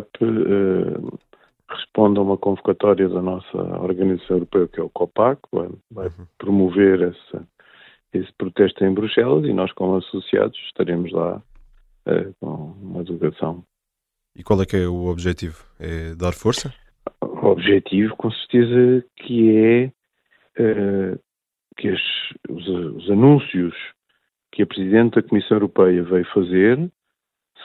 CAP uh, responde a uma convocatória da nossa organização europeia, que é o COPAC, vai, vai uhum. promover esse, esse protesto em Bruxelas e nós, como associados, estaremos lá uh, com uma delegação. E qual é que é o objetivo? É dar força? O objetivo, com certeza, que é uh, que as, os, os anúncios que a Presidente da Comissão Europeia veio fazer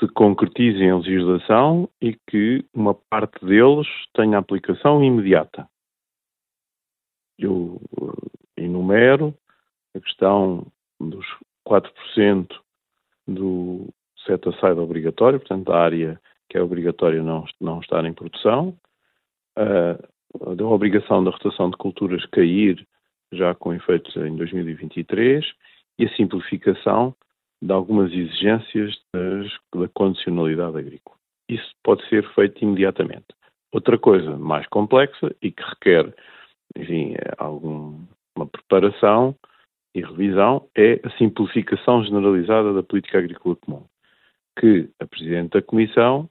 se concretizem em legislação e que uma parte deles tenha aplicação imediata. Eu eh, enumero a questão dos 4% do set-aside obrigatório, portanto, a área que é obrigatória não, não estar em produção, a, a obrigação da rotação de culturas cair já com efeitos em 2023 e a simplificação de algumas exigências das, da condicionalidade agrícola. Isso pode ser feito imediatamente. Outra coisa mais complexa e que requer, enfim, alguma preparação e revisão é a simplificação generalizada da política agrícola comum, que a Presidente da Comissão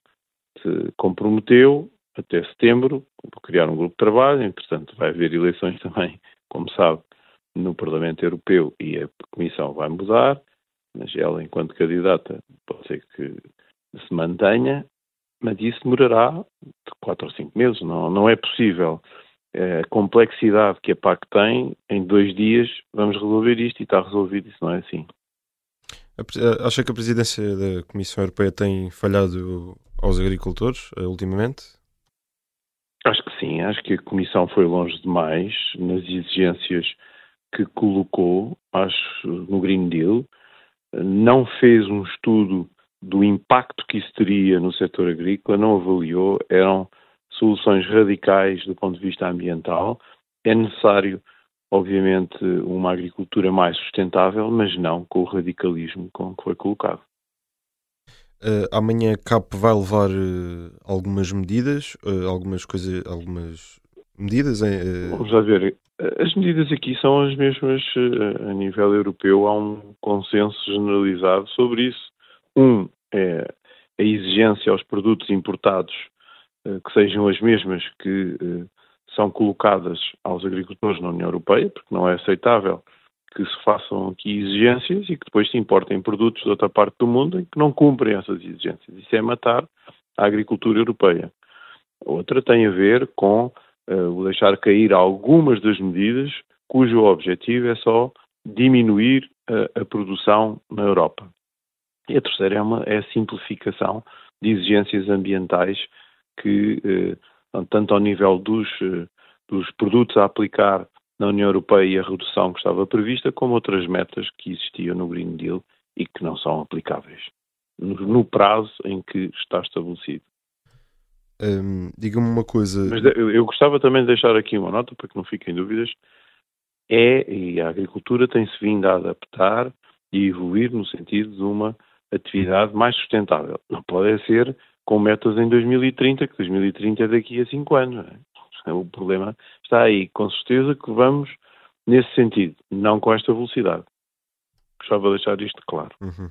se comprometeu até setembro por criar um grupo de trabalho, entretanto vai haver eleições também, como sabe, no Parlamento Europeu e a Comissão vai mudar, mas ela, enquanto candidata, pode ser que se mantenha, mas isso demorará de quatro ou cinco meses. Não, não é possível. É, a complexidade que a PAC tem, em dois dias vamos resolver isto e está resolvido. Isso não é assim. Acha que a presidência da Comissão Europeia tem falhado aos agricultores uh, ultimamente? Acho que sim. Acho que a Comissão foi longe demais nas exigências que colocou acho, no Green Deal não fez um estudo do impacto que isso teria no setor agrícola, não avaliou, eram soluções radicais do ponto de vista ambiental. É necessário, obviamente, uma agricultura mais sustentável, mas não com o radicalismo com que foi colocado. Uh, amanhã a CAP vai levar uh, algumas medidas, uh, algumas coisas, algumas medidas. Vamos lá ver. As medidas aqui são as mesmas eh, a nível europeu, há um consenso generalizado sobre isso. Um é a exigência aos produtos importados eh, que sejam as mesmas que eh, são colocadas aos agricultores na União Europeia, porque não é aceitável que se façam aqui exigências e que depois se importem produtos de outra parte do mundo e que não cumprem essas exigências. Isso é matar a agricultura europeia. Outra tem a ver com uh, deixar cair algumas das medidas cujo objetivo é só diminuir a, a produção na Europa. E a terceira é, uma, é a simplificação de exigências ambientais que, eh, tanto ao nível dos, eh, dos produtos a aplicar na União Europeia e a redução que estava prevista, como outras metas que existiam no Green Deal e que não são aplicáveis no prazo em que está estabelecido. Diga-me uma coisa. Mas eu gostava também de deixar aqui uma nota para que não fiquem dúvidas. É, e a agricultura tem-se vindo a adaptar e evoluir no sentido de uma atividade mais sustentável. Não pode ser com metas em 2030, que 2030 é daqui a 5 anos. É? O problema está aí. Com certeza que vamos nesse sentido, não com esta velocidade. Gostava de deixar isto claro. Uhum.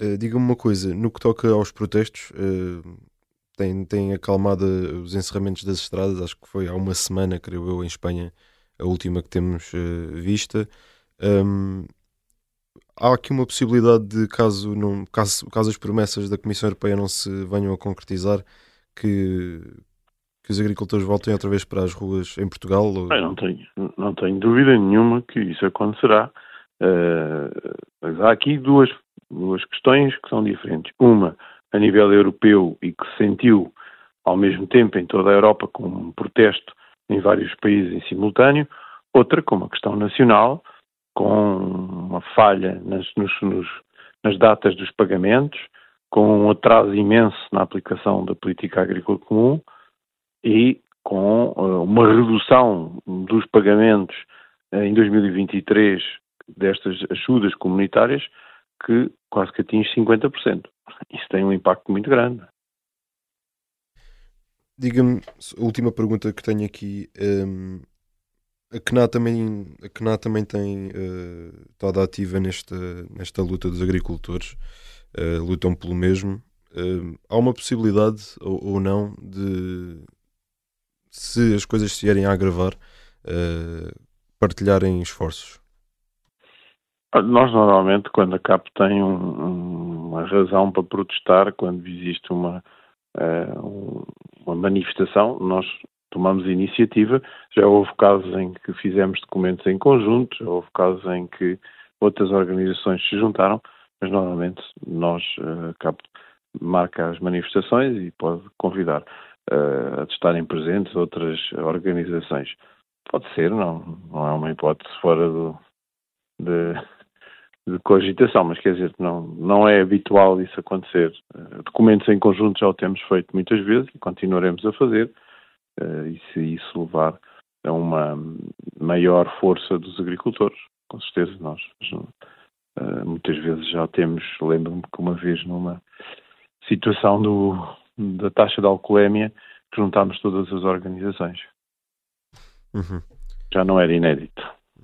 Uh, Diga-me uma coisa, no que toca aos protestos, uh, tem, tem acalmado os encerramentos das estradas. Acho que foi há uma semana, creio eu, em Espanha, a última que temos uh, vista. Um, há aqui uma possibilidade de, caso, não, caso, caso as promessas da Comissão Europeia não se venham a concretizar, que, que os agricultores voltem outra vez para as ruas em Portugal? Ou... não, tenho, não tenho dúvida nenhuma que isso acontecerá. Uh, mas há aqui duas, duas questões que são diferentes. Uma, a nível europeu e que se sentiu ao mesmo tempo em toda a Europa com um protesto em vários países em simultâneo, outra com uma questão nacional, com uma falha nas, nos, nos, nas datas dos pagamentos, com um atraso imenso na aplicação da política agrícola comum e com uh, uma redução dos pagamentos uh, em 2023 destas ajudas comunitárias que quase que atinge 50% isso tem um impacto muito grande. Diga-me, a última pergunta que tenho aqui. Um, a CNA também, a CNA também tem uh, estado ativa nesta, nesta luta dos agricultores, uh, lutam pelo mesmo. uh, há uma possibilidade ou, ou, não de, se as coisas se vierem a agravar, uh, partilharem esforços? Nós normalmente, quando a CAP tem um, uma razão para protestar, quando existe uma, uh, uma manifestação, nós tomamos iniciativa. Já houve casos em que fizemos documentos em conjunto, já houve casos em que outras organizações se juntaram, mas normalmente nós, uh, marca as manifestações e pode convidar uh, a estarem presentes outras organizações. Pode ser, não, não é uma hipótese fora do, de, de cogitação, mas quer dizer, não, não é habitual isso acontecer. Uh, documentos em conjunto já o temos feito muitas vezes e continuaremos a fazer, uh, e se isso levar a uma maior força dos agricultores, com certeza nós uh, muitas vezes já temos, lembro-me que uma vez numa situação do, da taxa de alcoolemia juntámos todas as organizações. Uhum. Já não era inédito.